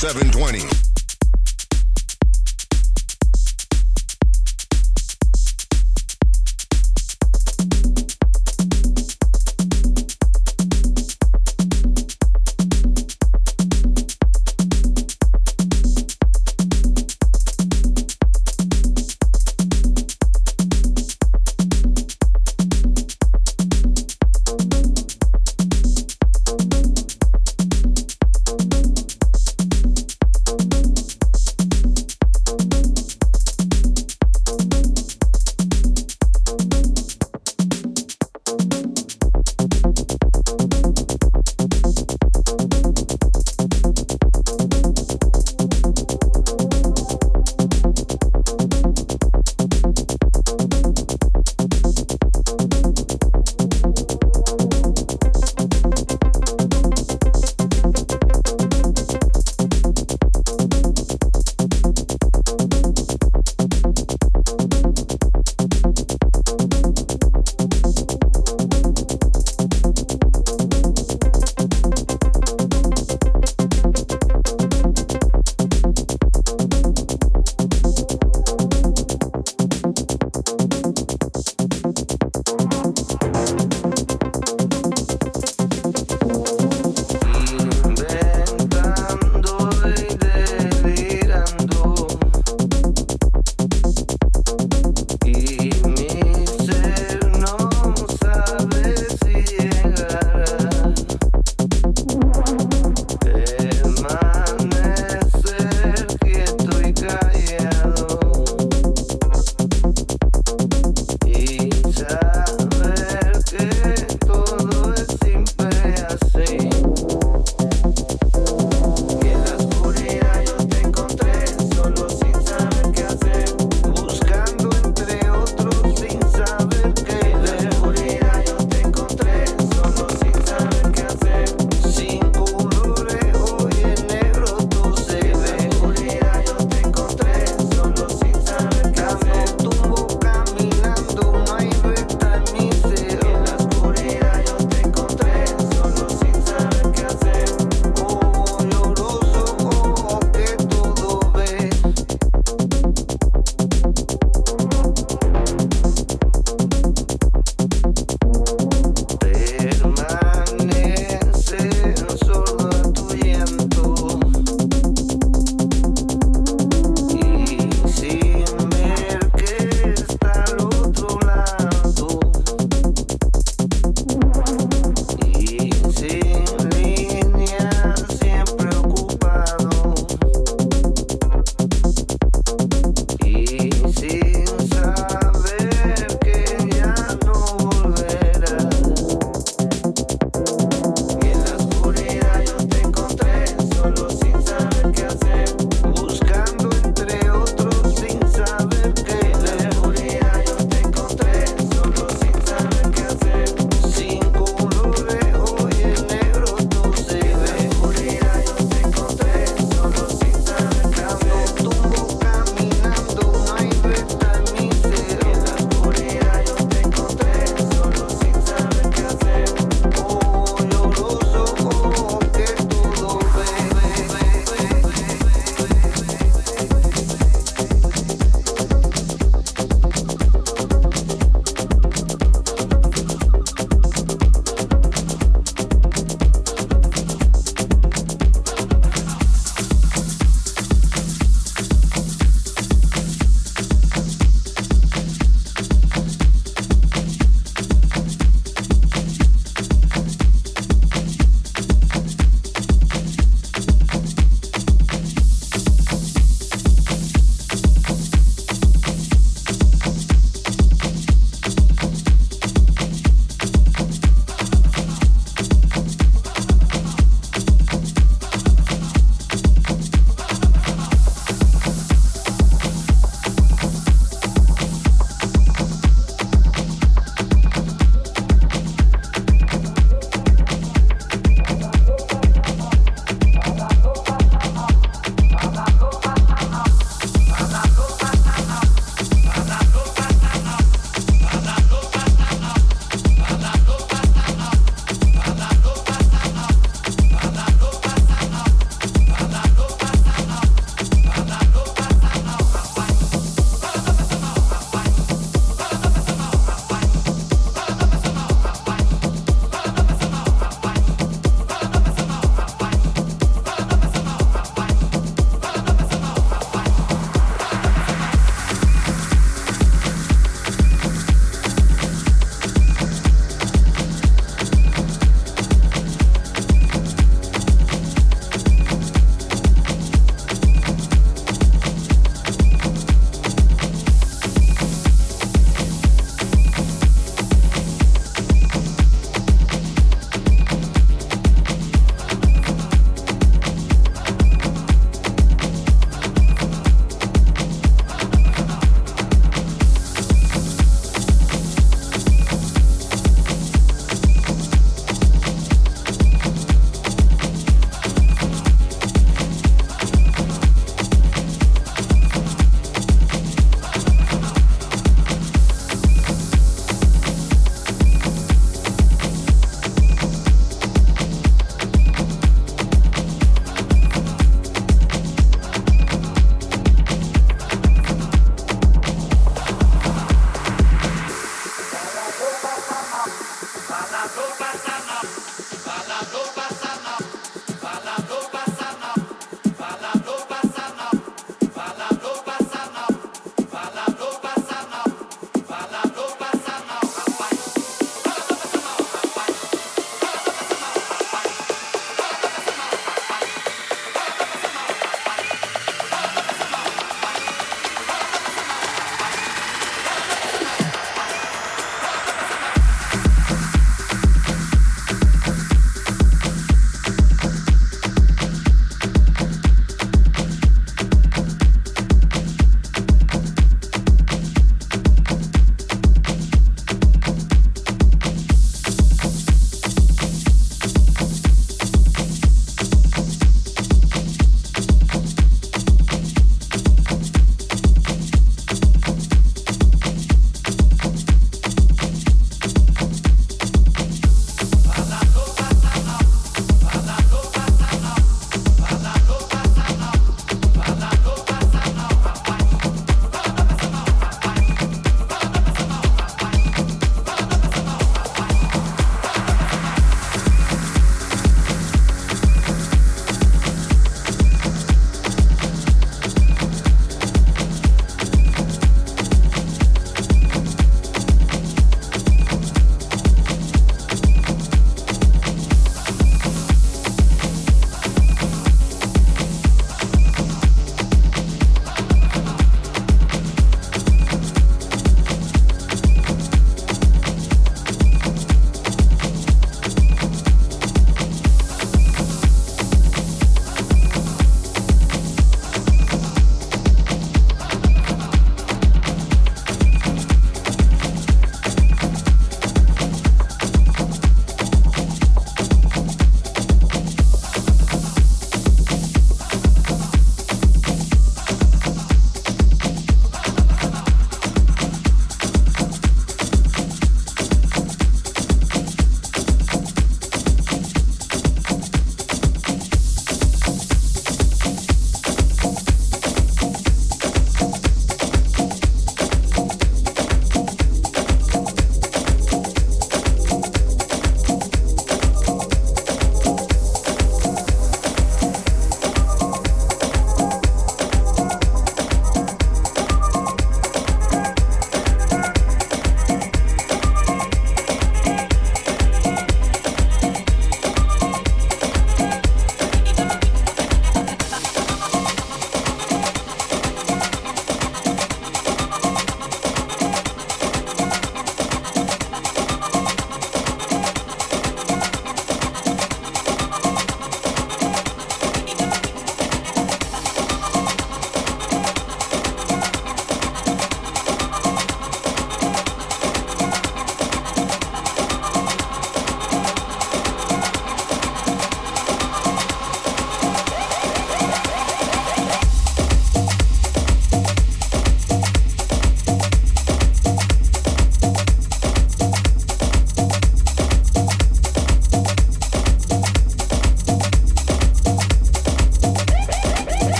720.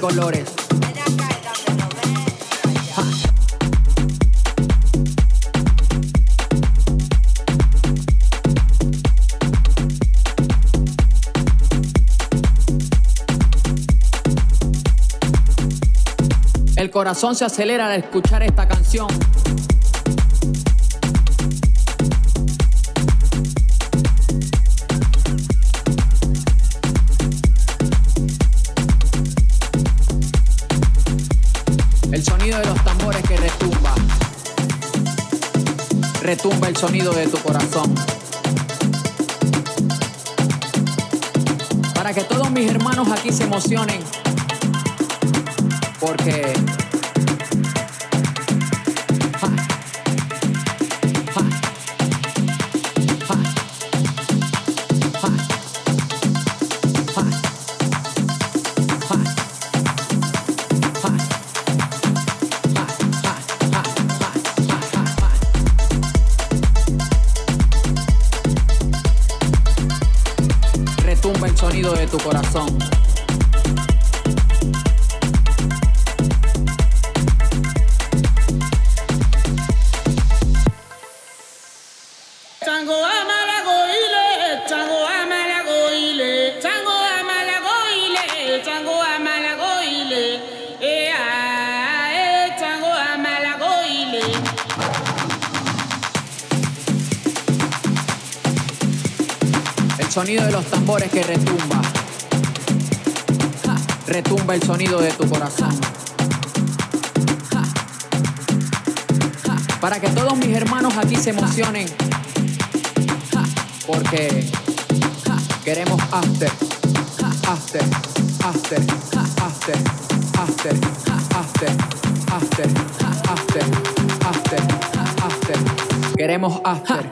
Colores. El corazón se acelera al escuchar esta canción. Retumba el sonido de tu corazón. Para que todos mis hermanos aquí se emocionen. Porque... De tu corazón. Sonido de los tambores que retumba. Retumba el sonido de tu corazón. Para que todos mis hermanos aquí se emocionen. Porque queremos after. After. After. After. After. After. After. After. After. After. Queremos after.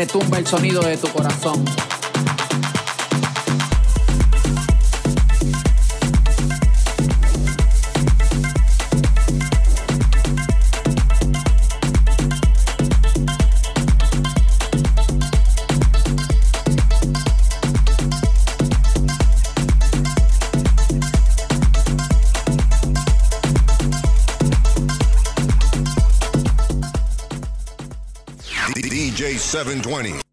Retumba el sonido de tu corazón. 720.